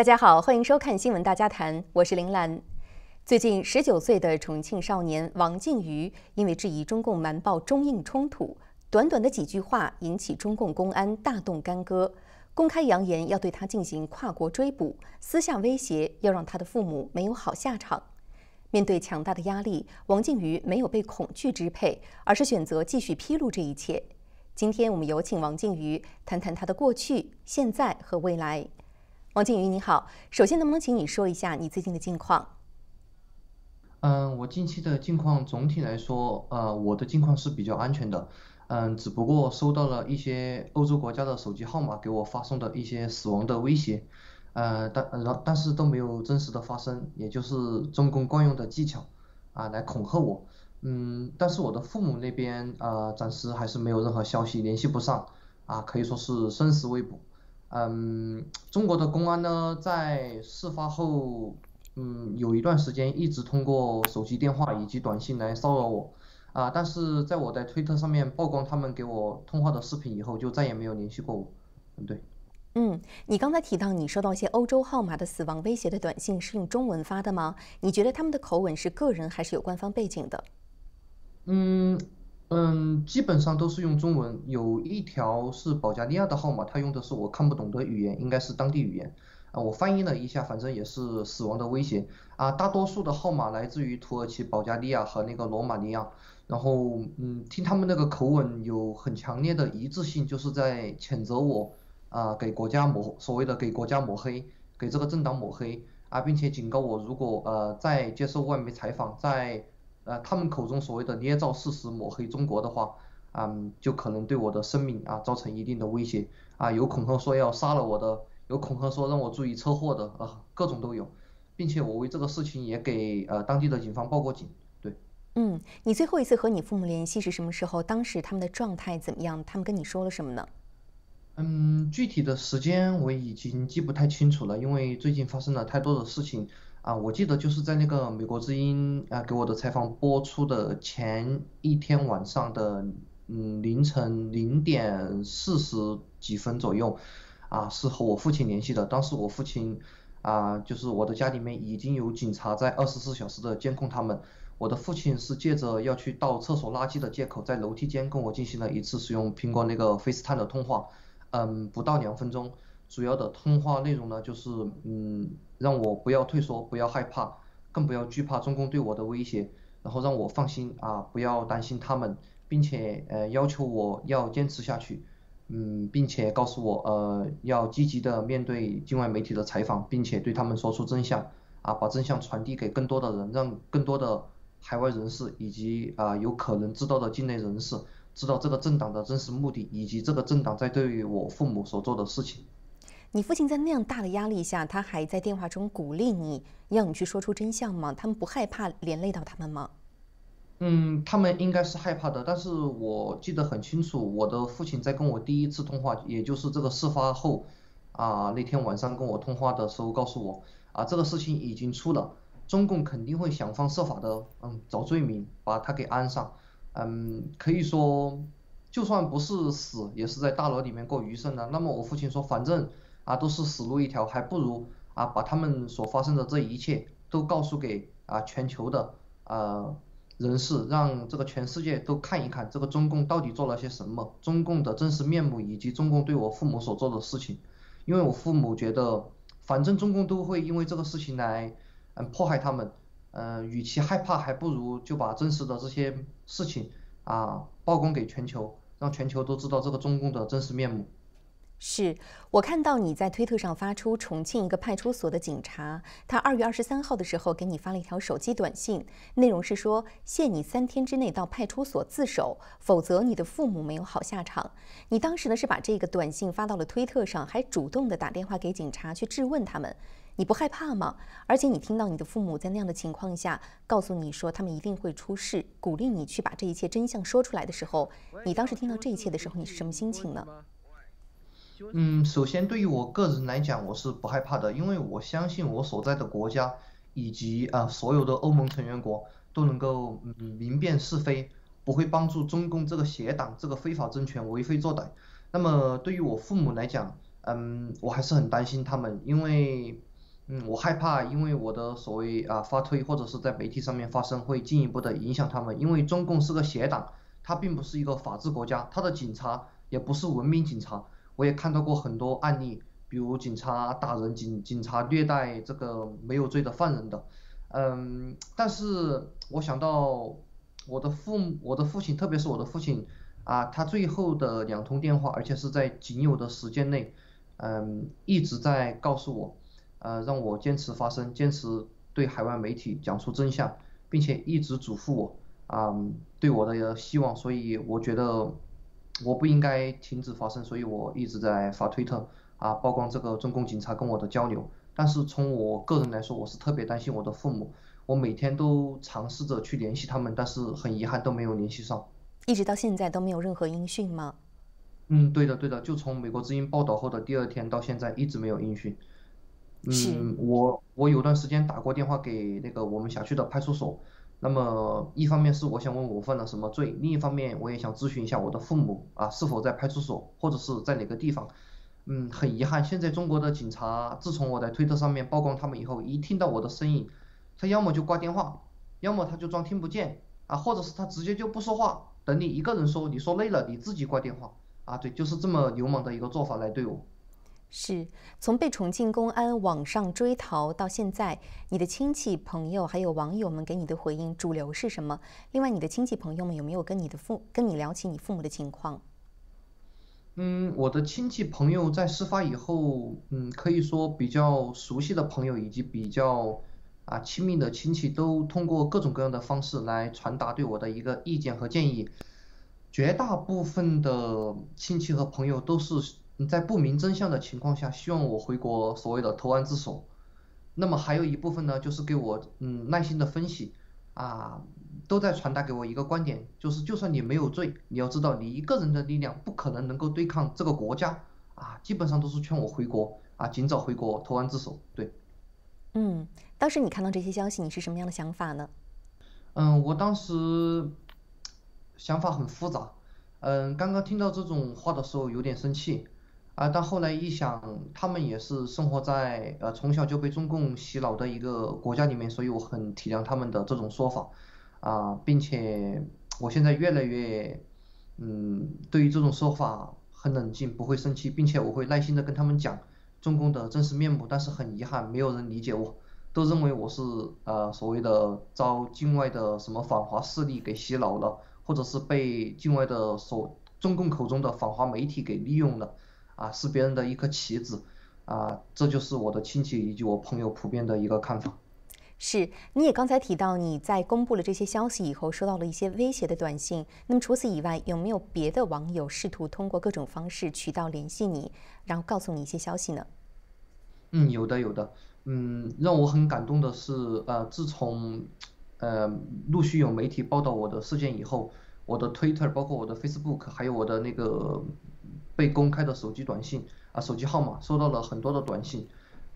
大家好，欢迎收看《新闻大家谈》，我是林兰。最近，十九岁的重庆少年王靖宇因为质疑中共瞒报中印冲突，短短的几句话引起中共公安大动干戈，公开扬言要对他进行跨国追捕，私下威胁要让他的父母没有好下场。面对强大的压力，王靖宇没有被恐惧支配，而是选择继续披露这一切。今天我们有请王靖宇谈谈他的过去、现在和未来。王靖宇，你好，首先能不能请你说一下你最近的近况？嗯，我近期的近况总体来说，呃，我的近况是比较安全的。嗯，只不过收到了一些欧洲国家的手机号码给我发送的一些死亡的威胁，呃，但然但是都没有真实的发生，也就是中共惯用的技巧啊来恐吓我。嗯，但是我的父母那边呃暂时还是没有任何消息联系不上，啊可以说是生死未卜。嗯，中国的公安呢在事发后，嗯有一段时间一直通过手机电话以及短信来骚扰我，啊但是在我在推特上面曝光他们给我通话的视频以后，就再也没有联系过我。嗯对。嗯，你刚才提到你收到一些欧洲号码的死亡威胁的短信是用中文发的吗？你觉得他们的口吻是个人还是有官方背景的？嗯嗯，基本上都是用中文，有一条是保加利亚的号码，他用的是我看不懂的语言，应该是当地语言，啊，我翻译了一下，反正也是死亡的威胁，啊，大多数的号码来自于土耳其、保加利亚和那个罗马尼亚，然后嗯，听他们那个口吻有很强烈的一致性，就是在谴责我，啊，给国家抹所谓的给国家抹黑，给这个政党抹黑，啊，并且警告我如果呃再接受外媒采访，在呃，他们口中所谓的捏造事实、抹黑中国的话，嗯，就可能对我的生命啊造成一定的威胁啊，有恐吓说要杀了我的，有恐吓说让我注意车祸的啊，各种都有，并且我为这个事情也给呃当地的警方报过警，对。嗯，你最后一次和你父母联系是什么时候？当时他们的状态怎么样？他们跟你说了什么呢？嗯，具体的时间我已经记不太清楚了，因为最近发生了太多的事情。啊，我记得就是在那个美国之音啊给我的采访播出的前一天晚上的嗯凌晨零点四十几分左右，啊是和我父亲联系的，当时我父亲啊就是我的家里面已经有警察在二十四小时的监控他们，我的父亲是借着要去倒厕所垃圾的借口在楼梯间跟我进行了一次使用苹果那个 FaceTime 的通话，嗯不到两分钟。主要的通话内容呢，就是嗯，让我不要退缩，不要害怕，更不要惧怕中共对我的威胁，然后让我放心啊，不要担心他们，并且呃要求我要坚持下去，嗯，并且告诉我呃要积极的面对境外媒体的采访，并且对他们说出真相，啊，把真相传递给更多的人，让更多的海外人士以及啊有可能知道的境内人士知道这个政党的真实目的，以及这个政党在对于我父母所做的事情。你父亲在那样大的压力下，他还在电话中鼓励你，要你去说出真相吗？他们不害怕连累到他们吗？嗯，他们应该是害怕的，但是我记得很清楚，我的父亲在跟我第一次通话，也就是这个事发后，啊那天晚上跟我通话的时候告诉我，啊这个事情已经出了，中共肯定会想方设法的，嗯找罪名把他给安上，嗯可以说，就算不是死，也是在大牢里面过余生的。那么我父亲说，反正。啊，都是死路一条，还不如啊把他们所发生的这一切都告诉给啊全球的呃人士，让这个全世界都看一看这个中共到底做了些什么，中共的真实面目以及中共对我父母所做的事情。因为我父母觉得，反正中共都会因为这个事情来嗯迫害他们，嗯，与其害怕，还不如就把真实的这些事情啊曝光给全球，让全球都知道这个中共的真实面目。是我看到你在推特上发出重庆一个派出所的警察，他二月二十三号的时候给你发了一条手机短信，内容是说限你三天之内到派出所自首，否则你的父母没有好下场。你当时呢是把这个短信发到了推特上，还主动的打电话给警察去质问他们，你不害怕吗？而且你听到你的父母在那样的情况下告诉你说他们一定会出事，鼓励你去把这一切真相说出来的时候，你当时听到这一切的时候，你是什么心情呢？嗯，首先对于我个人来讲，我是不害怕的，因为我相信我所在的国家以及啊所有的欧盟成员国都能够嗯明辨是非，不会帮助中共这个邪党这个非法政权为非作歹。那么对于我父母来讲，嗯，我还是很担心他们，因为嗯，我害怕因为我的所谓啊发推或者是在媒体上面发声，会进一步的影响他们，因为中共是个邪党，它并不是一个法治国家，它的警察也不是文明警察，我也看到过很多案例，比如警察打人，警警察虐待这个没有罪的犯人的，嗯，但是我想到我的父，我的父亲，特别是我的父亲。啊，他最后的两通电话，而且是在仅有的时间内，嗯，一直在告诉我，呃，让我坚持发声，坚持对海外媒体讲出真相，并且一直嘱咐我，啊，对我的希望，所以我觉得我不应该停止发声，所以我一直在发推特，啊，曝光这个中共警察跟我的交流。但是从我个人来说，我是特别担心我的父母，我每天都尝试着去联系他们，但是很遗憾都没有联系上。一直到现在都没有任何音讯吗？嗯，对的，对的，就从美国之音报道后的第二天到现在一直没有音讯。嗯，我我有段时间打过电话给那个我们辖区的派出所，那么一方面是我想问我犯了什么罪，另一方面我也想咨询一下我的父母啊是否在派出所或者是在哪个地方。嗯，很遗憾，现在中国的警察自从我在推特上面曝光他们以后，一听到我的声音，他要么就挂电话，要么他就装听不见啊，或者是他直接就不说话。等你一个人说，你说累了，你自己挂电话啊，对，就是这么流氓的一个做法来对我。是从被重庆公安网上追逃到现在，你的亲戚朋友还有网友们给你的回应主流是什么？另外，你的亲戚朋友们有没有跟你的父跟你聊起你父母的情况？嗯，我的亲戚朋友在事发以后，嗯，可以说比较熟悉的朋友以及比较。啊，亲密的亲戚都通过各种各样的方式来传达对我的一个意见和建议。绝大部分的亲戚和朋友都是在不明真相的情况下，希望我回国所谓的投案自首。那么还有一部分呢，就是给我嗯耐心的分析，啊，都在传达给我一个观点，就是就算你没有罪，你要知道你一个人的力量不可能能够对抗这个国家，啊，基本上都是劝我回国，啊，尽早回国投案自首，对。嗯，当时你看到这些消息，你是什么样的想法呢？嗯，我当时想法很复杂。嗯，刚刚听到这种话的时候有点生气，啊，但后来一想，他们也是生活在呃从小就被中共洗脑的一个国家里面，所以我很体谅他们的这种说法，啊，并且我现在越来越嗯，对于这种说法很冷静，不会生气，并且我会耐心的跟他们讲。中共的真实面目，但是很遗憾，没有人理解我，都认为我是呃所谓的遭境外的什么反华势力给洗脑了，或者是被境外的所中共口中的反华媒体给利用了，啊，是别人的一颗棋子，啊，这就是我的亲戚以及我朋友普遍的一个看法。是，你也刚才提到你在公布了这些消息以后，收到了一些威胁的短信。那么除此以外，有没有别的网友试图通过各种方式渠道联系你，然后告诉你一些消息呢？嗯，有的有的。嗯，让我很感动的是，呃，自从呃陆续有媒体报道我的事件以后，我的 Twitter，包括我的 Facebook，还有我的那个被公开的手机短信啊，手机号码，收到了很多的短信。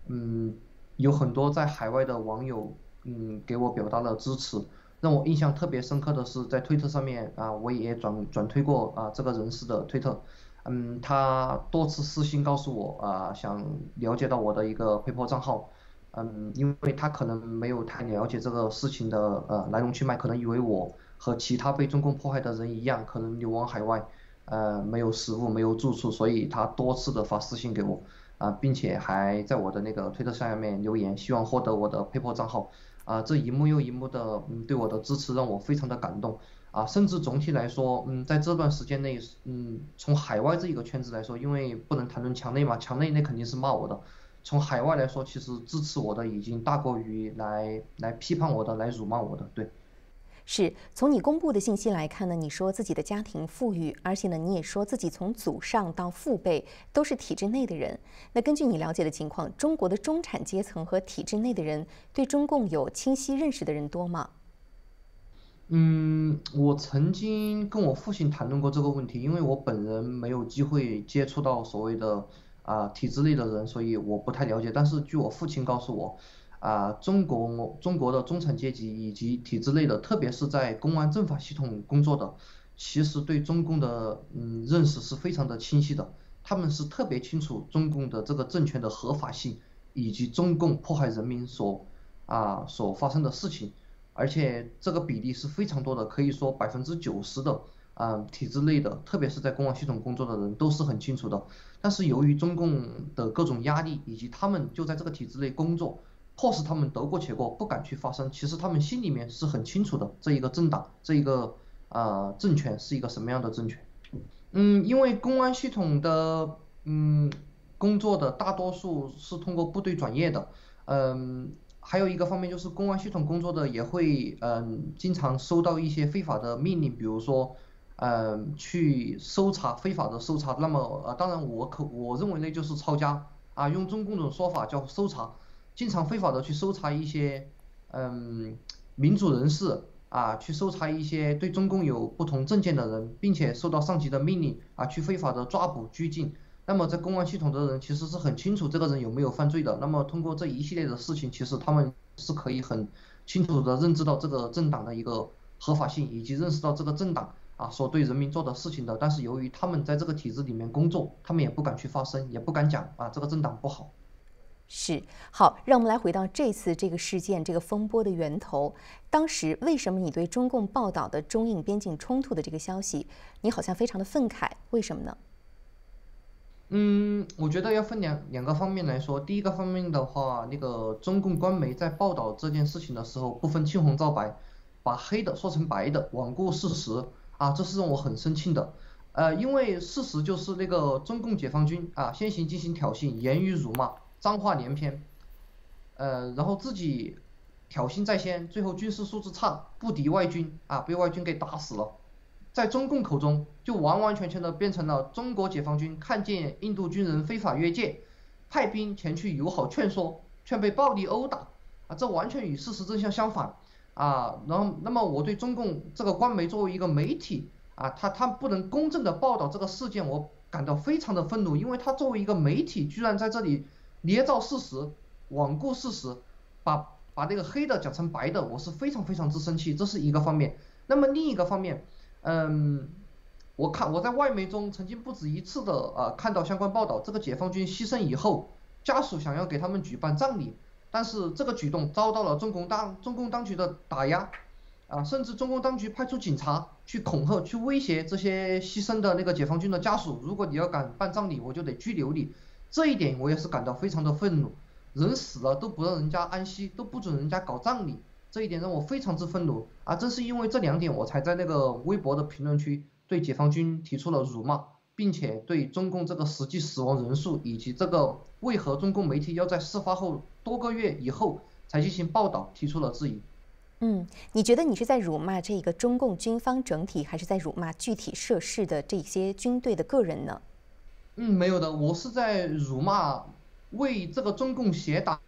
嗯。有很多在海外的网友，嗯，给我表达了支持。让我印象特别深刻的是，在推特上面啊，我也转转推过啊这个人士的推特，嗯，他多次私信告诉我啊，想了解到我的一个 PayPal 账号，嗯，因为他可能没有太了解这个事情的呃来龙去脉，可能以为我和其他被中共迫害的人一样，可能流亡海外，呃，没有食物，没有住处，所以他多次的发私信给我。啊，并且还在我的那个推特下面留言，希望获得我的 PayPal 账号。啊，这一幕又一幕的，嗯，对我的支持让我非常的感动。啊，甚至总体来说，嗯，在这段时间内，嗯，从海外这一个圈子来说，因为不能谈论墙内嘛，墙内那肯定是骂我的。从海外来说，其实支持我的已经大过于来来批判我的、来辱骂我的，对。是从你公布的信息来看呢，你说自己的家庭富裕，而且呢，你也说自己从祖上到父辈都是体制内的人。那根据你了解的情况，中国的中产阶层和体制内的人对中共有清晰认识的人多吗？嗯，我曾经跟我父亲谈论过这个问题，因为我本人没有机会接触到所谓的啊体制内的人，所以我不太了解。但是据我父亲告诉我。啊，中国中国的中产阶级以及体制内的，特别是在公安政法系统工作的，其实对中共的嗯认识是非常的清晰的。他们是特别清楚中共的这个政权的合法性以及中共迫害人民所啊所发生的事情，而且这个比例是非常多的，可以说百分之九十的啊体制内的，特别是在公安系统工作的人都是很清楚的。但是由于中共的各种压力，以及他们就在这个体制内工作，迫使他们得过且过，不敢去发声。其实他们心里面是很清楚的，这一个政党，这一个啊政权是一个什么样的政权。嗯，因为公安系统的嗯工作的大多数是通过部队转业的，嗯，还有一个方面就是公安系统工作的也会嗯经常收到一些非法的命令，比如说嗯去搜查非法的搜查，那么呃当然我可我认为那就是抄家啊，用中共的说法叫搜查，经常非法的去搜查一些嗯民主人士。啊，去搜查一些对中共有不同政见的人，并且受到上级的命令啊，去非法的抓捕拘禁。那么在公安系统的人其实是很清楚这个人有没有犯罪的。那么通过这一系列的事情，其实他们是可以很清楚的认知到这个政党的一个合法性，以及认识到这个政党啊所对人民做的事情的。但是由于他们在这个体制里面工作，他们也不敢去发声，也不敢讲啊这个政党不好。是好，让我们来回到这次这个事件这个风波的源头。当时为什么你对中共报道的中印边境冲突的这个消息，你好像非常的愤慨？为什么呢？嗯，我觉得要分两两个方面来说。第一个方面的话，那个中共官媒在报道这件事情的时候，不分青红皂白，把黑的说成白的，罔顾事实啊，这是让我很生气的。呃，因为事实就是那个中共解放军啊，先行进行挑衅，言语辱骂。脏话连篇，呃，然后自己挑衅在先，最后军事素质差，不敌外军啊，被外军给打死了。在中共口中，就完完全全的变成了中国解放军看见印度军人非法越界，派兵前去友好劝说，却被暴力殴打啊，这完全与事实真相相反啊。然后，那么我对中共这个官媒作为一个媒体啊，他他不能公正的报道这个事件，我感到非常的愤怒，因为他作为一个媒体，居然在这里。捏造事实，罔顾事实，把把那个黑的讲成白的，我是非常非常之生气，这是一个方面。那么另一个方面，嗯，我看我在外媒中曾经不止一次的啊看到相关报道，这个解放军牺牲以后，家属想要给他们举办葬礼，但是这个举动遭到了中共当中共当局的打压，啊，甚至中共当局派出警察去恐吓、去威胁这些牺牲的那个解放军的家属，如果你要敢办葬礼，我就得拘留你。这一点我也是感到非常的愤怒，人死了都不让人家安息，都不准人家搞葬礼，这一点让我非常之愤怒啊！正是因为这两点，我才在那个微博的评论区对解放军提出了辱骂，并且对中共这个实际死亡人数以及这个为何中共媒体要在事发后多个月以后才进行报道提出了质疑。嗯，你觉得你是在辱骂这个中共军方整体，还是在辱骂具体涉事的这些军队的个人呢？嗯，没有的，我是在辱骂为这个中共协党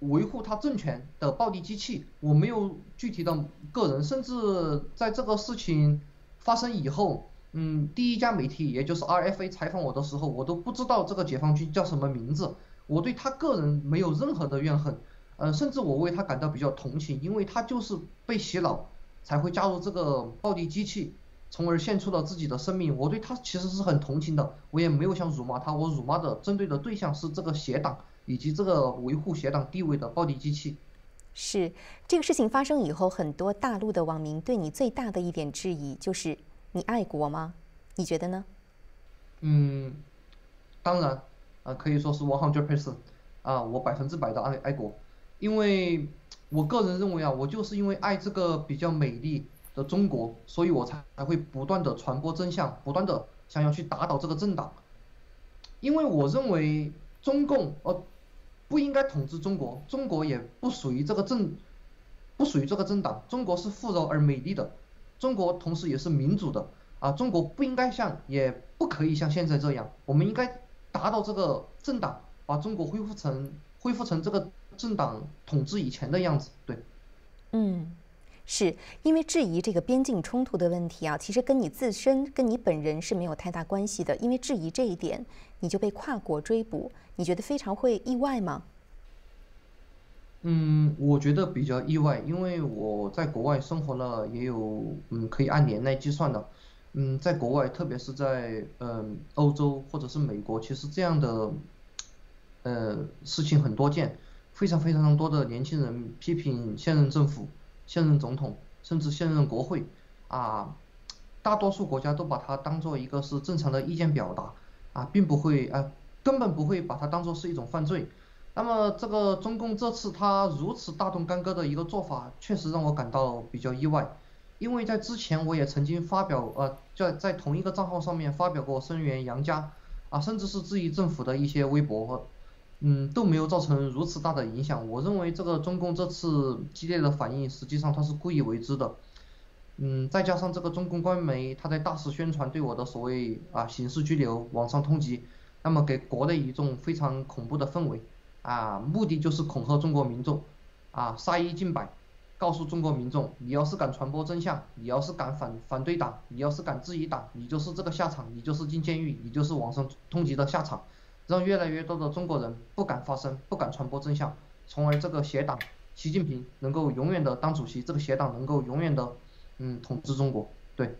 维护他政权的暴力机器，我没有具体的个人，甚至在这个事情发生以后，嗯，第一家媒体也就是 RFA 采访我的时候，我都不知道这个解放军叫什么名字，我对他个人没有任何的怨恨，呃，甚至我为他感到比较同情，因为他就是被洗脑才会加入这个暴力机器。从而献出了自己的生命，我对他其实是很同情的，我也没有想辱骂他，我辱骂的针对的对象是这个邪党以及这个维护邪党地位的暴力机器。是这个事情发生以后，很多大陆的网民对你最大的一点质疑就是你爱国吗？你觉得呢？嗯，当然，啊可以说是 one hundred percent，啊我百分之百的爱爱国，因为我个人认为啊，我就是因为爱这个比较美丽。的中国，所以我才才会不断的传播真相，不断的想要去打倒这个政党，因为我认为中共呃不应该统治中国，中国也不属于这个政，不属于这个政党，中国是富饶而美丽的，中国同时也是民主的啊，中国不应该像也不可以像现在这样，我们应该打倒这个政党，把中国恢复成恢复成这个政党统治以前的样子，对，嗯。是因为质疑这个边境冲突的问题啊，其实跟你自身、跟你本人是没有太大关系的。因为质疑这一点，你就被跨国追捕，你觉得非常会意外吗？嗯，我觉得比较意外，因为我在国外生活了也有，嗯，可以按年来计算的。嗯，在国外，特别是在嗯欧洲或者是美国，其实这样的，呃事情很多件，非常非常多的年轻人批评现任政府、现任总统，甚至现任国会啊，大多数国家都把它当做一个是正常的意见表达啊，并不会啊，根本不会把它当做是一种犯罪。那么这个中共这次他如此大动干戈的一个做法，确实让我感到比较意外，因为在之前我也曾经发表呃在在同一个账号上面发表过声援杨家啊，甚至是质疑政府的一些微博，嗯都没有造成如此大的影响。我认为这个中共这次激烈的反应，实际上他是故意为之的，嗯再加上这个中共官媒他在大肆宣传对我的所谓啊刑事拘留、网上通缉，那么给国内一种非常恐怖的氛围。啊，目的就是恐吓中国民众，啊，杀一儆百，告诉中国民众，你要是敢传播真相，你要是敢反反对党，你要是敢质疑党，你就是这个下场，你就是进监狱，你就是网上通缉的下场，让越来越多的中国人不敢发声，不敢传播真相，从而这个邪党习近平能够永远的当主席，这个邪党能够永远的嗯统治中国，对。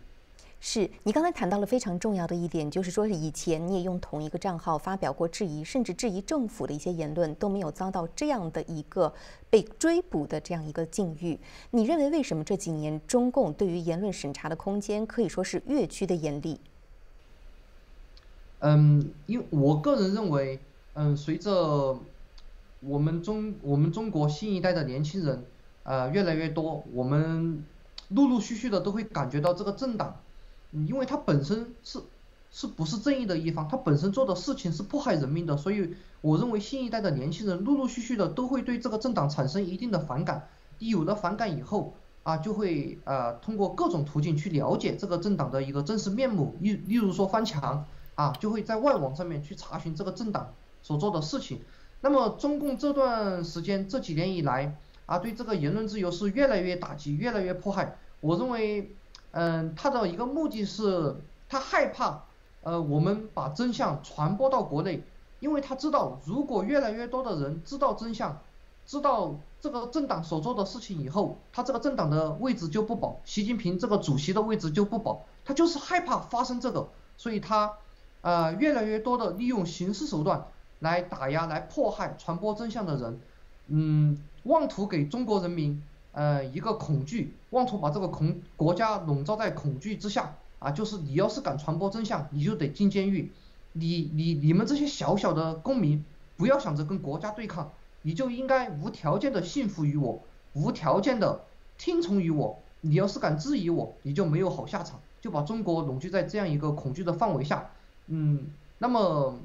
是你刚才谈到了非常重要的一点，就是说以前你也用同一个账号发表过质疑，甚至质疑政府的一些言论，都没有遭到这样的一个被追捕的这样一个境遇。你认为为什么这几年中共对于言论审查的空间可以说是越趋的严厉？嗯，因我个人认为，嗯，随着我们中我们中国新一代的年轻人呃越来越多，我们陆陆续续的都会感觉到这个政党。因为他本身是是不是正义的一方，他本身做的事情是迫害人民的，所以我认为新一代的年轻人陆陆续续的都会对这个政党产生一定的反感。有了反感以后啊，就会呃通过各种途径去了解这个政党的一个真实面目，例例如说翻墙啊，就会在外网上面去查询这个政党所做的事情。那么中共这段时间这几年以来啊，对这个言论自由是越来越打击，越来越迫害。我认为。嗯，他的一个目的是，他害怕，呃，我们把真相传播到国内，因为他知道，如果越来越多的人知道真相，知道这个政党所做的事情以后，他这个政党的位置就不保，习近平这个主席的位置就不保，他就是害怕发生这个，所以他，呃，越来越多的利用刑事手段来打压、来迫害传播真相的人，嗯，妄图给中国人民。呃，一个恐惧，妄图把这个恐国家笼罩在恐惧之下啊，就是你要是敢传播真相，你就得进监狱。你你你们这些小小的公民，不要想着跟国家对抗，你就应该无条件的信服于我，无条件的听从于我。你要是敢质疑我，你就没有好下场，就把中国笼聚在这样一个恐惧的范围下。嗯，那么，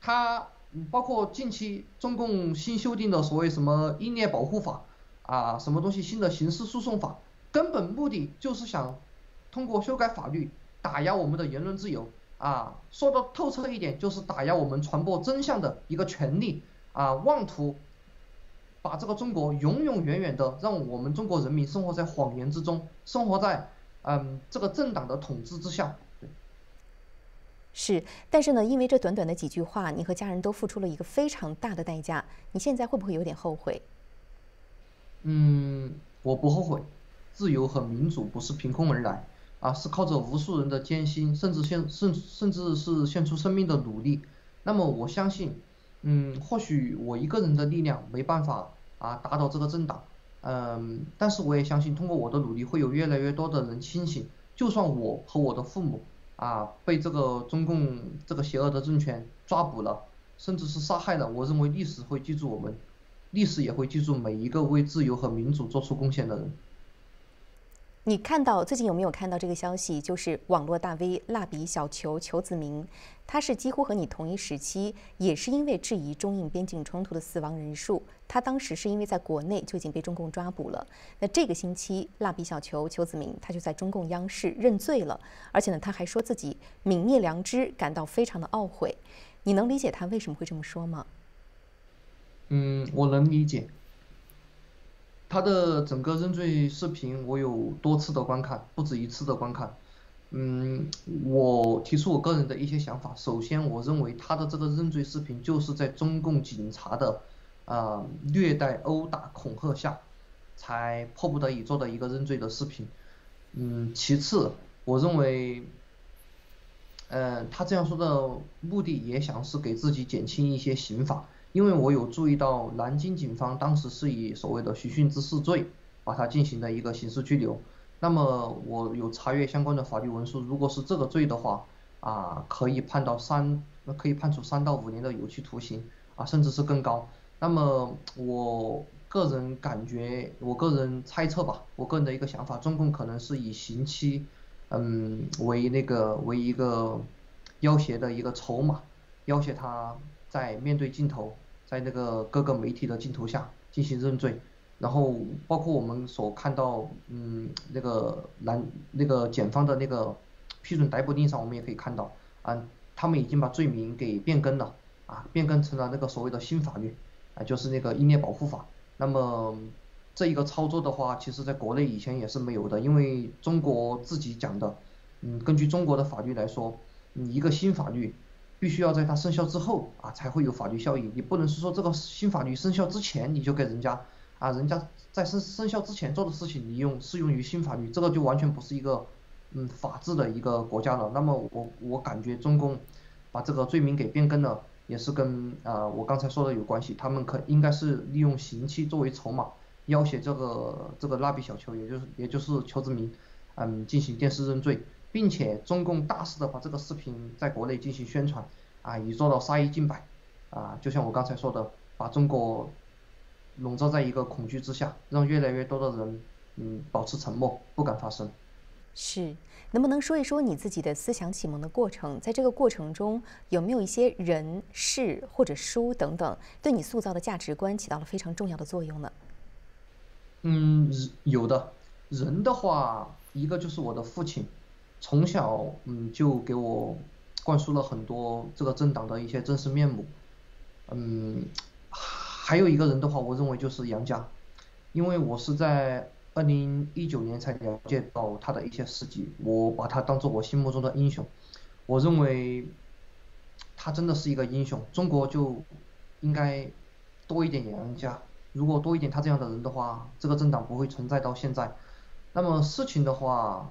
他包括近期中共新修订的所谓什么英烈保护法。啊，什么东西新的刑事诉讼法，根本目的就是想通过修改法律打压我们的言论自由啊，说的透彻一点就是打压我们传播真相的一个权利啊，妄图把这个中国永永远远的让我们中国人民生活在谎言之中，生活在嗯这个政党的统治之下。是，但是呢，因为这短短的几句话，你和家人都付出了一个非常大的代价，你现在会不会有点后悔？嗯，我不后悔，自由和民主不是凭空而来，啊，是靠着无数人的艰辛，甚至献甚甚至是献出生命的努力。那么我相信，嗯，或许我一个人的力量没办法啊打倒这个政党，嗯，但是我也相信，通过我的努力，会有越来越多的人清醒。就算我和我的父母啊被这个中共这个邪恶的政权抓捕了，甚至是杀害了，我认为历史会记住我们。历史也会记住每一个为自由和民主做出贡献的人。你看到最近有没有看到这个消息？就是网络大 V 蜡笔小球裘子明，他是几乎和你同一时期，也是因为质疑中印边境冲突的死亡人数，他当时是因为在国内就已经被中共抓捕了。那这个星期，蜡笔小球裘子明他就在中共央视认罪了，而且呢，他还说自己泯灭良知，感到非常的懊悔。你能理解他为什么会这么说吗？嗯，我能理解。他的整个认罪视频，我有多次的观看，不止一次的观看。嗯，我提出我个人的一些想法。首先，我认为他的这个认罪视频就是在中共警察的啊虐待、殴打、恐吓下，才迫不得已做的一个认罪的视频。嗯，其次，我认为呃，他这样说的目的也想是给自己减轻一些刑罚，因为我有注意到南京警方当时是以所谓的寻衅滋事罪把他进行了一个刑事拘留。那么我有查阅相关的法律文书，如果是这个罪的话，啊，可以判到三，可以判处三到五年的有期徒刑，啊，甚至是更高。那么我个人感觉，我个人猜测吧，我个人的一个想法，中共可能是以刑期，嗯，为那个为一个要挟的一个筹码，要挟他在面对镜头，在那个各个媒体的镜头下进行认罪，然后包括我们所看到，嗯，那个男那个检方的那个批准逮捕令上，我们也可以看到，啊，他们已经把罪名给变更了，啊，变更成了那个所谓的新法律。啊，就是那个英烈保护法。那么这一个操作的话，其实在国内以前也是没有的，因为中国自己讲的，嗯，根据中国的法律来说，你一个新法律必须要在它生效之后啊才会有法律效应，你不能是说这个新法律生效之前你就给人家啊，人家在生生效之前做的事情你用适用于新法律，这个就完全不是一个嗯法治的一个国家了。那么我我感觉中共把这个罪名给变更了。也是跟啊我刚才说的有关系，他们可应该是利用刑期作为筹码，要挟这个这个蜡笔小球，也就是也就是裘志明，嗯进行电视认罪，并且中共大肆的把这个视频在国内进行宣传，啊以做到杀一儆百，啊就像我刚才说的，把中国笼罩在一个恐惧之下，让越来越多的人嗯保持沉默，不敢发声。是，能不能说一说你自己的思想启蒙的过程？在这个过程中，有没有一些人事或者书等等，对你塑造的价值观起到了非常重要的作用呢？嗯，有的。人的话，一个就是我的父亲，从小嗯就给我灌输了很多这个政党的一些真实面目。嗯，还有一个人的话，我认为就是杨家，因为我是在。二零一九年才了解到他的一些事迹，我把他当做我心目中的英雄，我认为他真的是一个英雄。中国就应该多一点杨家，如果多一点他这样的人的话，这个政党不会存在到现在。那么事情的话，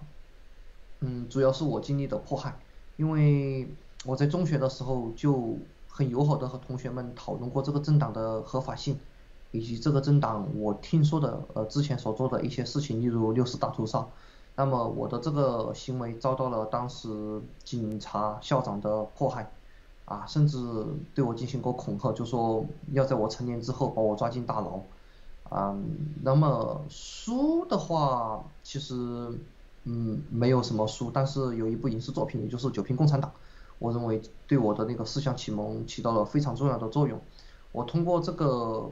嗯，主要是我经历的迫害，因为我在中学的时候就很友好的和同学们讨论过这个政党的合法性。以及这个政党，我听说的呃之前所做的一些事情，例如六四大屠杀，那么我的这个行为遭到了当时警察校长的迫害，啊，甚至对我进行过恐吓，就说要在我成年之后把我抓进大牢，啊，那么书的话，其实嗯没有什么书，但是有一部影视作品，也就是《九品共产党》，我认为对我的那个思想启蒙起到了非常重要的作用，我通过这个。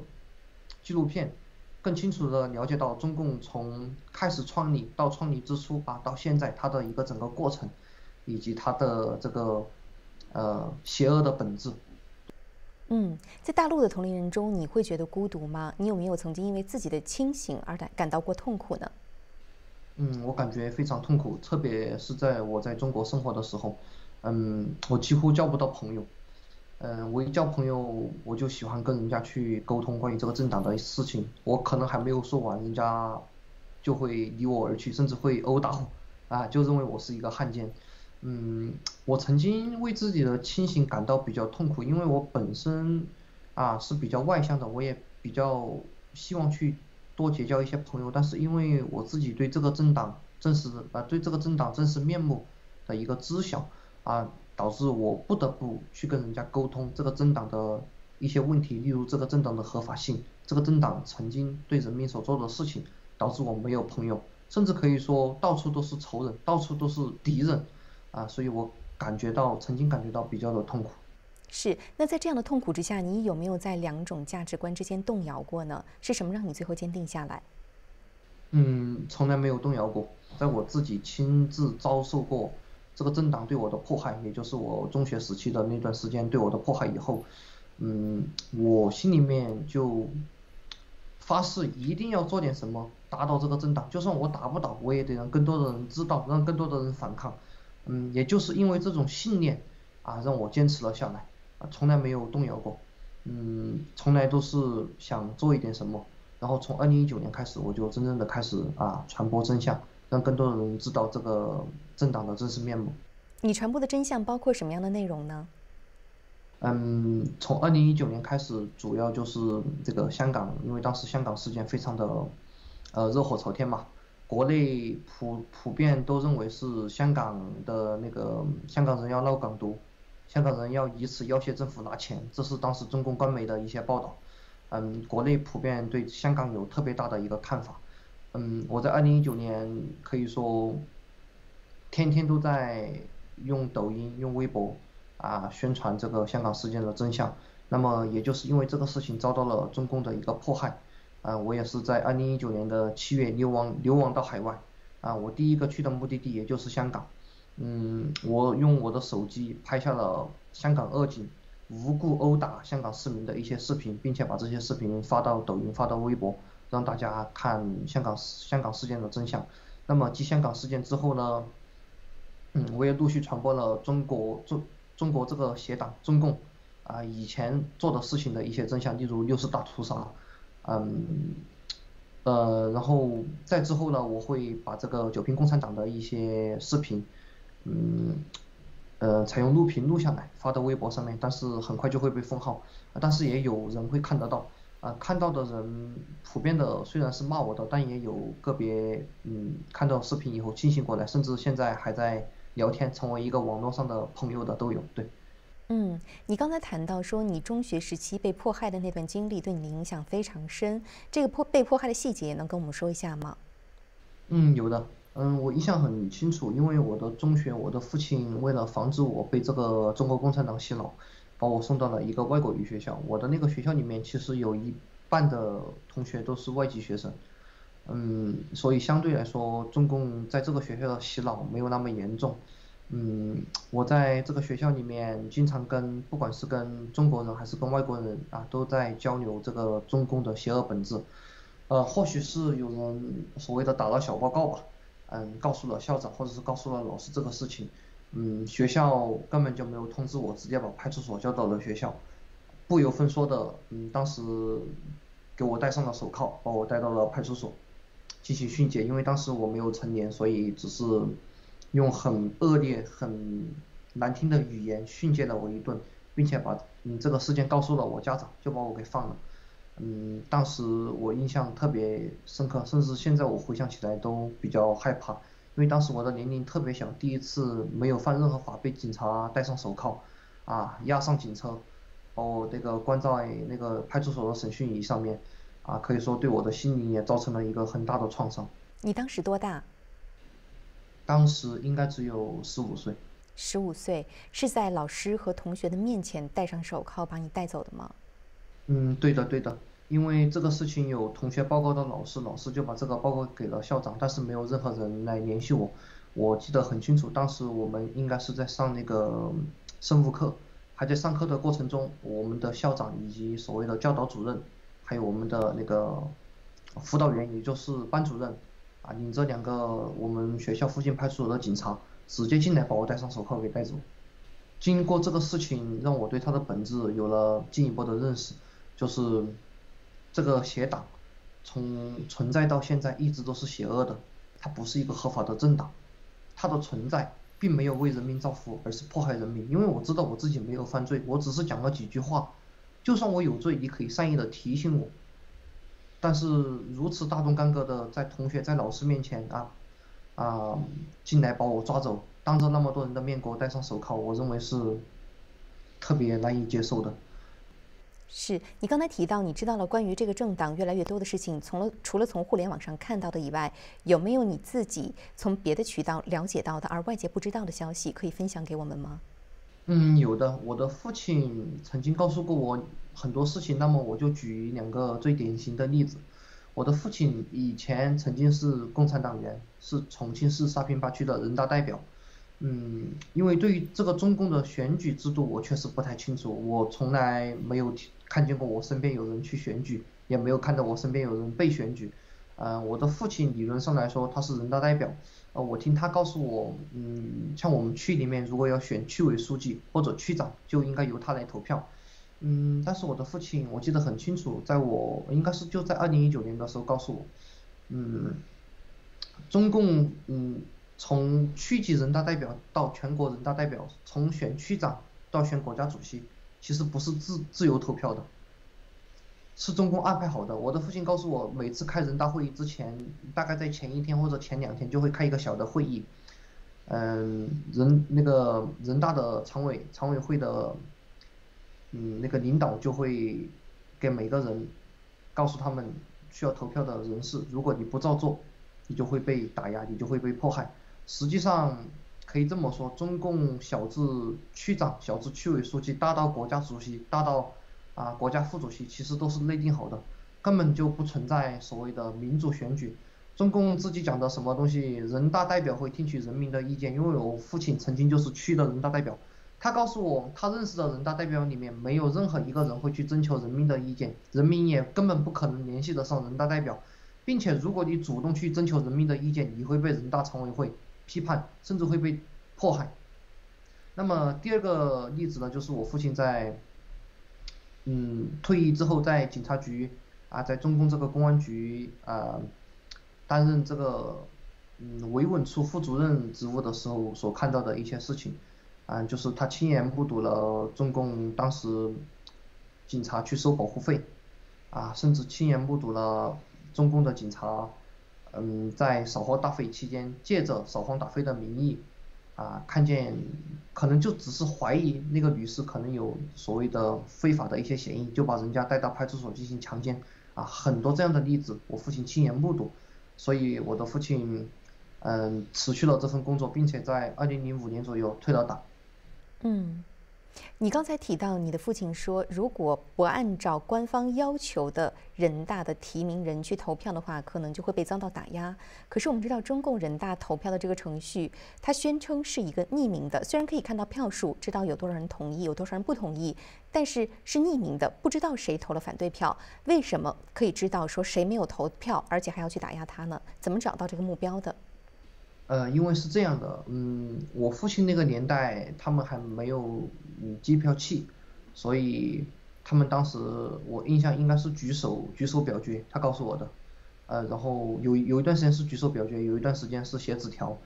纪录片更清楚的了解到中共从开始创立到创立之初啊，到现在它的一个整个过程，以及它的这个呃邪恶的本质。嗯，在大陆的同龄人中，你会觉得孤独吗？你有没有曾经因为自己的清醒而感感到过痛苦呢？嗯，我感觉非常痛苦，特别是在我在中国生活的时候，嗯，我几乎交不到朋友。嗯，我一交朋友，我就喜欢跟人家去沟通关于这个政党的事情。我可能还没有说完，人家就会离我而去，甚至会殴打我，啊，就认为我是一个汉奸。嗯，我曾经为自己的清醒感到比较痛苦，因为我本身啊是比较外向的，我也比较希望去多结交一些朋友，但是因为我自己对这个政党真实啊对这个政党真实面目的一个知晓啊。导致我不得不去跟人家沟通这个政党的一些问题，例如这个政党的合法性，这个政党曾经对人民所做的事情，导致我没有朋友，甚至可以说到处都是仇人，到处都是敌人，啊，所以我感觉到曾经感觉到比较的痛苦。是，那在这样的痛苦之下，你有没有在两种价值观之间动摇过呢？是什么让你最后坚定下来？嗯，从来没有动摇过，在我自己亲自遭受过。这个政党对我的迫害，也就是我中学时期的那段时间对我的迫害以后，嗯，我心里面就发誓一定要做点什么打倒这个政党，就算我打不倒，我也得让更多的人知道，让更多的人反抗。嗯，也就是因为这种信念啊，让我坚持了下来，啊，从来没有动摇过。嗯，从来都是想做一点什么，然后从二零一九年开始，我就真正的开始啊传播真相。让更多的人知道这个政党的真实面目。你传播的真相包括什么样的内容呢？嗯，从二零一九年开始，主要就是这个香港，因为当时香港事件非常的呃热火朝天嘛，国内普普遍都认为是香港的那个香港人要闹港独，香港人要以此要挟政府拿钱，这是当时中共官媒的一些报道。嗯，国内普遍对香港有特别大的一个看法。嗯，我在二零一九年可以说天天都在用抖音、用微博。啊，宣传这个香港事件的真相，那么也就是因为这个事情遭到了中共的一个迫害，啊，我也是在二零一九年的七月流亡流亡到海外，啊，我第一个去的目的地也就是香港，嗯，我用我的手机拍下了香港恶警无故殴打香港市民的一些视频，并且把这些视频发到抖音、发到微博，让大家看香港事香港事件的真相。那么继香港事件之后呢，嗯，我也陆续传播了中国中。中国这个邪党中共啊，以前做的事情的一些真相，例如六四大屠杀，嗯，呃，然后再之后呢，我会把这个九平共产党的一些视频，嗯，呃，采用录屏录下来发到微博上面，但是很快就会被封号，但是也有人会看得到，啊，看到的人普遍的虽然是骂我的，但也有个别嗯看到视频以后清醒过来，甚至现在还在。聊天成为一个网络上的朋友的都有，对。嗯，你刚才谈到说你中学时期被迫害的那段经历对你的影响非常深，这个迫被迫害的细节能跟我们说一下吗？嗯，有的。嗯，我印象很清楚，因为我的中学，我的父亲为了防止我被这个中国共产党洗脑，把我送到了一个外国语学校。我的那个学校里面其实有一半的同学都是外籍学生。嗯，所以相对来说，中共在这个学校的洗脑没有那么严重。嗯，我在这个学校里面经常跟，不管是跟中国人还是跟外国人啊，都在交流这个中共的邪恶本质。呃，或许是有人所谓的打了小报告吧，嗯，告诉了校长或者是告诉了老师这个事情。嗯，学校根本就没有通知我，直接把派出所叫到了学校，不由分说的，嗯，当时给我戴上了手铐，把我带到了派出所。进行训诫，因为当时我没有成年，所以只是用很恶劣、很难听的语言训诫了我一顿，并且把嗯这个事件告诉了我家长，就把我给放了。嗯，当时我印象特别深刻，甚至现在我回想起来都比较害怕，因为当时我的年龄特别小，第一次没有犯任何法被警察戴上手铐，啊，押上警车，把我那个关在那个派出所的审讯椅上面。啊，可以说对我的心灵也造成了一个很大的创伤。你当时多大？当时应该只有十五岁。十五岁是在老师和同学的面前戴上手铐把你带走的吗？嗯，对的对的，因为这个事情有同学报告到老师，老师就把这个报告给了校长，但是没有任何人来联系我。我记得很清楚，当时我们应该是在上那个生物课，还在上课的过程中，我们的校长以及所谓的教导主任。还有我们的那个辅导员，也就是班主任，啊，领着两个我们学校附近派出所的警察，直接进来把我戴上手铐给带走。经过这个事情，让我对他的本质有了进一步的认识，就是这个邪党从存在到现在一直都是邪恶的，它不是一个合法的政党，它的存在并没有为人民造福，而是迫害人民。因为我知道我自己没有犯罪，我只是讲了几句话。就算我有罪，你可以善意的提醒我，但是如此大动干戈的在同学在老师面前啊啊进来把我抓走，当着那么多人的面给我戴上手铐，我认为是特别难以接受的。是你刚才提到你知道了关于这个政党越来越多的事情，从了除了从互联网上看到的以外，有没有你自己从别的渠道了解到的而外界不知道的消息可以分享给我们吗？嗯，有的，我的父亲曾经告诉过我很多事情，那么我就举两个最典型的例子。我的父亲以前曾经是共产党员，是重庆市沙坪坝区的人大代表。嗯，因为对于这个中共的选举制度，我确实不太清楚，我从来没有看见过我身边有人去选举，也没有看到我身边有人被选举。嗯，我的父亲理论上来说他是人大代表。呃，我听他告诉我，嗯，像我们区里面如果要选区委书记或者区长，就应该由他来投票。嗯，但是我的父亲我记得很清楚，在我应该是就在二零一九年的时候告诉我，嗯，中共嗯从区级人大代表到全国人大代表，从选区长到选国家主席，其实不是自自由投票的，是中共安排好的。我的父亲告诉我，每次开人大会议之前，大概在前一天或者前两天就会开一个小的会议，嗯，人那个人大的常委常委会的，嗯，那个领导就会给每个人告诉他们需要投票的人士，如果你不照做，你就会被打压，你就会被迫害。实际上可以这么说，中共小至区长、小至区委书记，大到国家主席，大到啊国家副主席，其实都是内定好的，根本就不存在所谓的民主选举。中共自己讲的什么东西，人大代表会听取人民的意见，因为我父亲曾经就是区的人大代表，他告诉我，他认识的人大代表里面没有任何一个人会去征求人民的意见，人民也根本不可能联系得上人大代表，并且如果你主动去征求人民的意见，你会被人大常委会。批判甚至会被迫害。那么第二个例子呢，就是我父亲在，嗯，退役之后在警察局啊，在中共这个公安局啊，担任这个嗯维稳处副主任职务的时候所看到的一些事情，啊，就是他亲眼目睹了中共当时警察去收保护费，啊，甚至亲眼目睹了中共的警察。嗯，在扫黄打非期间，借着扫黄打非的名义，啊，看见可能就只是怀疑那个女士可能有所谓的非法的一些嫌疑，就把人家带到派出所进行强奸，啊，很多这样的例子，我父亲亲眼目睹，所以我的父亲，嗯，辞去了这份工作，并且在二零零五年左右退了党。嗯。你刚才提到你的父亲说，如果不按照官方要求的人大的提名人去投票的话，可能就会被遭到打压。可是我们知道，中共人大投票的这个程序，它宣称是一个匿名的，虽然可以看到票数，知道有多少人同意，有多少人不同意，但是是匿名的，不知道谁投了反对票。为什么可以知道说谁没有投票，而且还要去打压他呢？怎么找到这个目标的？呃，因为是这样的，嗯，我父亲那个年代，他们还没有嗯计票器，所以他们当时我印象应该是举手举手表决，他告诉我的，呃，然后有有一段时间是举手表决，有一段时间是写纸条，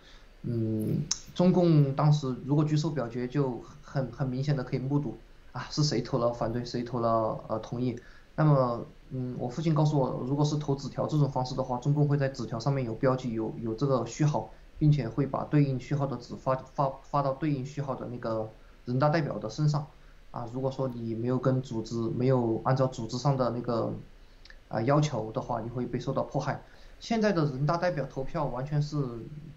嗯，中共当时如果举手表决，就很很明显的可以目睹啊是谁投了反对，谁投了呃同意，那么嗯，我父亲告诉我，如果是投纸条这种方式的话，中共会在纸条上面有标记，有有这个序号。并且会把对应序号的纸发发发到对应序号的那个人大代表的身上，啊，如果说你没有跟组织没有按照组织上的那个啊要求的话，你会被受到迫害。现在的人大代表投票完全是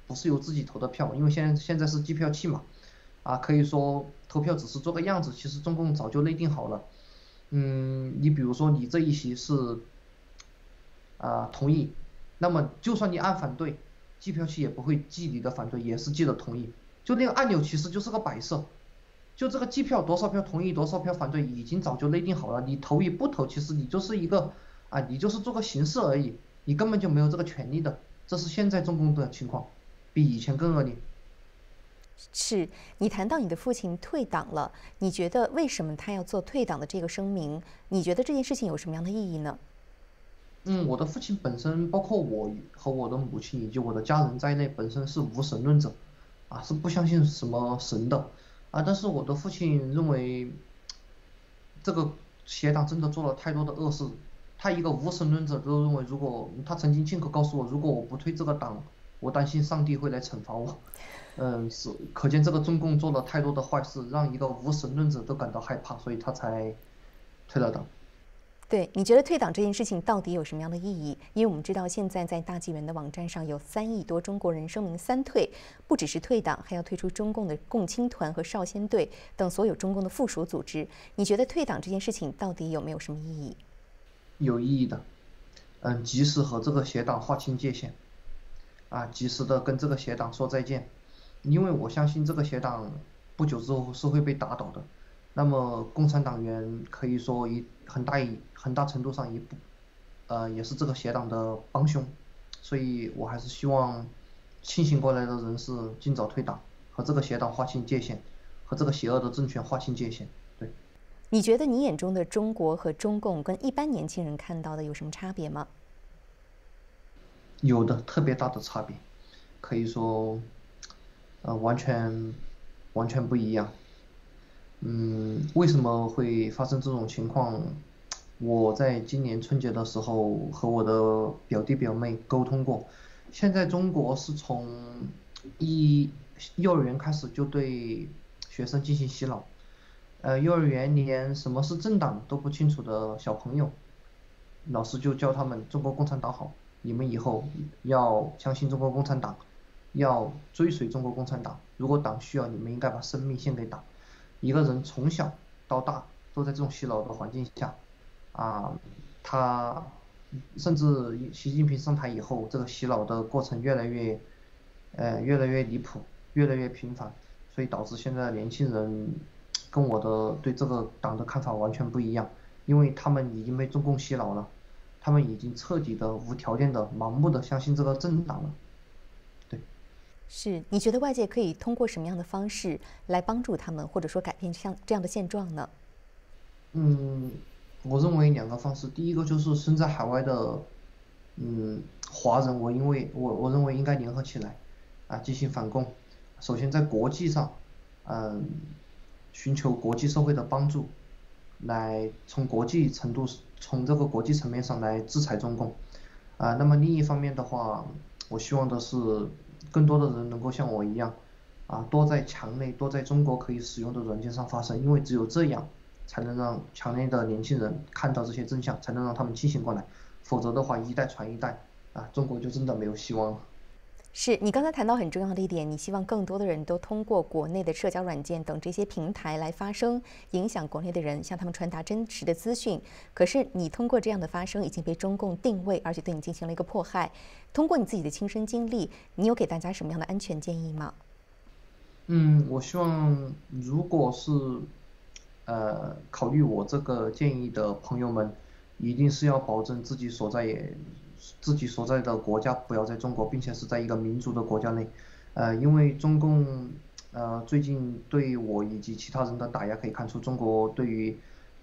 不是由自己投的票，因为现在现在是计票器嘛，啊，可以说投票只是做个样子，其实中共早就内定好了。嗯，你比如说你这一席是啊同意，那么就算你按反对。计票器也不会记你的反对，也是记的同意。就那个按钮其实就是个摆设，就这个计票多少票同意多少票反对已经早就内定好了。你投与不投，其实你就是一个啊，你就是做个形式而已，你根本就没有这个权利的。这是现在中共的情况，比以前更恶劣。是你谈到你的父亲退党了，你觉得为什么他要做退党的这个声明？你觉得这件事情有什么样的意义呢？嗯，我的父亲本身，包括我和我的母亲以及我的家人在内，本身是无神论者，啊，是不相信什么神的，啊，但是我的父亲认为，这个邪党真的做了太多的恶事，他一个无神论者都认为，如果他曾经亲口告诉我，如果我不退这个党，我担心上帝会来惩罚我，嗯，是，可见这个中共做了太多的坏事，让一个无神论者都感到害怕，所以他才退了党。对，你觉得退党这件事情到底有什么样的意义？因为我们知道，现在在大纪元的网站上有三亿多中国人声明三退，不只是退党，还要退出中共的共青团和少先队等所有中共的附属组织。你觉得退党这件事情到底有没有什么意义？有意义的，嗯，及时和这个邪党划清界限，啊，及时的跟这个邪党说再见，因为我相信这个邪党不久之后是会被打倒的。那么共产党员可以说一很大一很大程度上也不，呃也是这个邪党的帮凶，所以我还是希望清醒过来的人士尽早退党，和这个邪党划清界限，和这个邪恶的政权划清界限。对。你觉得你眼中的中国和中共跟一般年轻人看到的有什么差别吗？有的，特别大的差别，可以说呃，完全完全不一样。嗯，为什么会发生这种情况？我在今年春节的时候和我的表弟表妹沟通过，现在中国是从一幼儿园开始就对学生进行洗脑，呃，幼儿园连什么是政党都不清楚的小朋友，老师就教他们中国共产党好，你们以后要相信中国共产党，要追随中国共产党，如果党需要你们，应该把生命献给党。一个人从小到大都在这种洗脑的环境下。啊，他甚至习近平上台以后，这个洗脑的过程越来越，呃，越来越离谱，越来越频繁，所以导致现在年轻人跟我的对这个党的看法完全不一样，因为他们已经被中共洗脑了，他们已经彻底的无条件的盲目的相信这个政党了，是，你觉得外界可以通过什么样的方式来帮助他们，或者说改变像这样的现状呢？嗯。我认为两个方式，第一个就是身在海外的，嗯，华人，我因为我我认为应该联合起来，啊，进行反共。首先在国际上，嗯，寻求国际社会的帮助，来从国际程度，从这个国际层面上来制裁中共。啊，那么另一方面的话，我希望的是更多的人能够像我一样，啊，多在墙内，多在中国可以使用的软件上发声，因为只有这样。才能让墙内的年轻人看到这些真相，才能让他们清醒过来，否则的话一代传一代，啊，中国就真的没有希望了。是你刚才谈到很重要的一点，你希望更多的人都通过国内的社交软件等这些平台来发声，影响国内的人，向他们传达真实的资讯。可是你通过这样的发声已经被中共定位，而且对你进行了一个迫害。通过你自己的亲身经历，你有给大家什么样的安全建议吗？嗯，我希望如果是。呃，考虑我这个建议的朋友们，一定是要保证自己所在也自己所在的国家不要在中国，并且是在一个民主的国家内。呃，因为中共呃最近对我以及其他人的打压，可以看出中国对于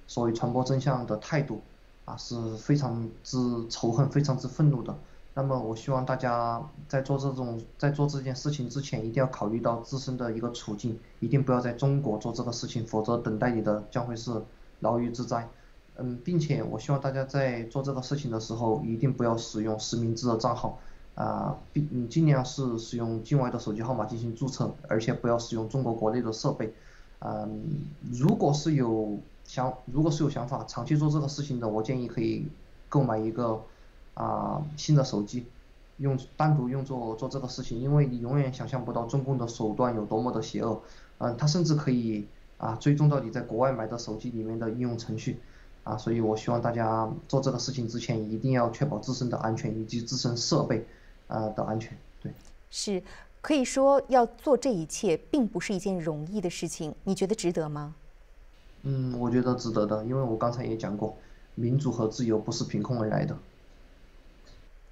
所谓传播真相的态度啊是非常之仇恨、非常之愤怒的。那么我希望大家在做这种在做这件事情之前，一定要考虑到自身的一个处境，一定不要在中国做这个事情，否则等待你的将会是牢狱之灾。嗯，并且我希望大家在做这个事情的时候，一定不要使用实名制的账号，啊，并尽量是使用境外的手机号码进行注册，而且不要使用中国国内的设备。嗯，如果是有想如果是有想法长期做这个事情的，我建议可以购买一个。啊，新的手机，用单独用作做这个事情，因为你永远想象不到中共的手段有多么的邪恶，嗯，他甚至可以啊追踪到你在国外买的手机里面的应用程序，啊，所以我希望大家做这个事情之前一定要确保自身的安全以及自身设备啊的安全，对。是，可以说要做这一切并不是一件容易的事情，你觉得值得吗？嗯，我觉得值得的，因为我刚才也讲过，民主和自由不是凭空而来的。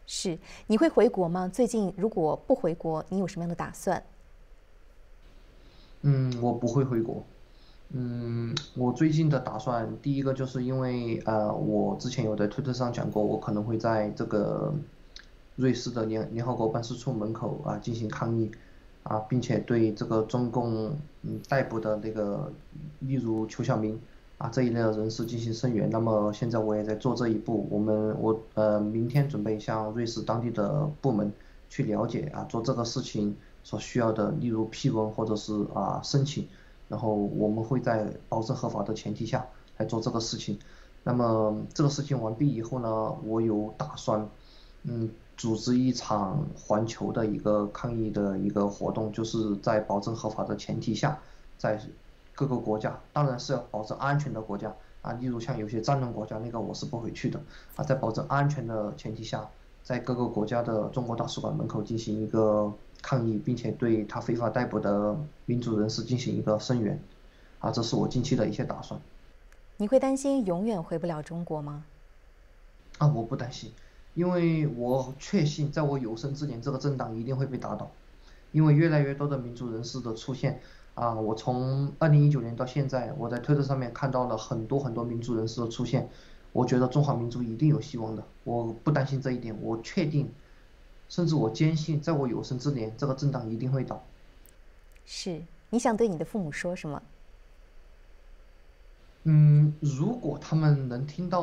是，你会回国吗？最近如果不回国，你有什么样的打算？嗯，我不会回国。嗯，我最近的打算，第一个就是因为呃，我之前有在推特上讲过，我可能会在这个瑞士的联联合国办事处门口啊进行抗议啊，并且对这个中共嗯逮捕的那个，例如邱晓明。啊，这一类的人士进行声援。那么现在我也在做这一步。我们我呃，明天准备向瑞士当地的部门去了解啊，做这个事情所需要的，例如批文或者是啊申请。然后我们会在保证合法的前提下来做这个事情。那么这个事情完毕以后呢，我有打算嗯组织一场环球的一个抗议的一个活动，就是在保证合法的前提下，在。各个国家当然是要保证安全的国家啊，例如像有些战乱国家，那个我是不会去的啊，在保证安全的前提下，在各个国家的中国大使馆门口进行一个抗议，并且对他非法逮捕的民主人士进行一个声援啊，这是我近期的一些打算。你会担心永远回不了中国吗？啊，我不担心，因为我确信在我有生之年，这个政党一定会被打倒，因为越来越多的民主人士的出现。啊，我从二零一九年到现在，我在推特上面看到了很多很多民主人士的出现，我觉得中华民族一定有希望的，我不担心这一点，我确定，甚至我坚信，在我有生之年，这个政党一定会倒。是，你想对你的父母说什么？嗯，如果他们能听到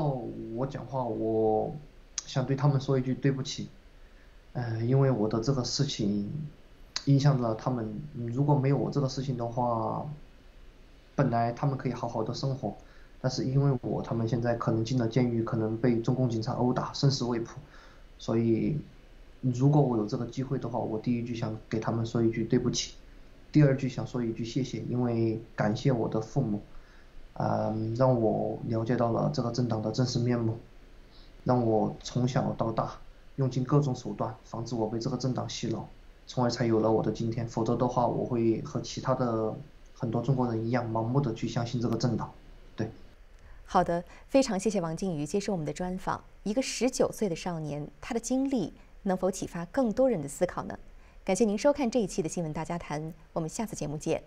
我讲话，我想对他们说一句对不起。嗯，因为我的这个事情影响了他们。如果没有我这个事情的话，本来他们可以好好的生活，但是因为我，他们现在可能进了监狱，可能被中共警察殴打，生死未卜。所以，如果我有这个机会的话，我第一句想给他们说一句对不起，第二句想说一句谢谢，因为感谢我的父母。嗯，让我了解到了这个政党的真实面目，让我从小到大用尽各种手段防止我被这个政党洗脑，从而才有了我的今天。否则的话，我会和其他的很多中国人一样，盲目的去相信这个政党。对，好的，非常谢谢王靖宇接受我们的专访。一个十九岁的少年，他的经历能否启发更多人的思考呢？感谢您收看这一期的新闻大家谈，我们下次节目见。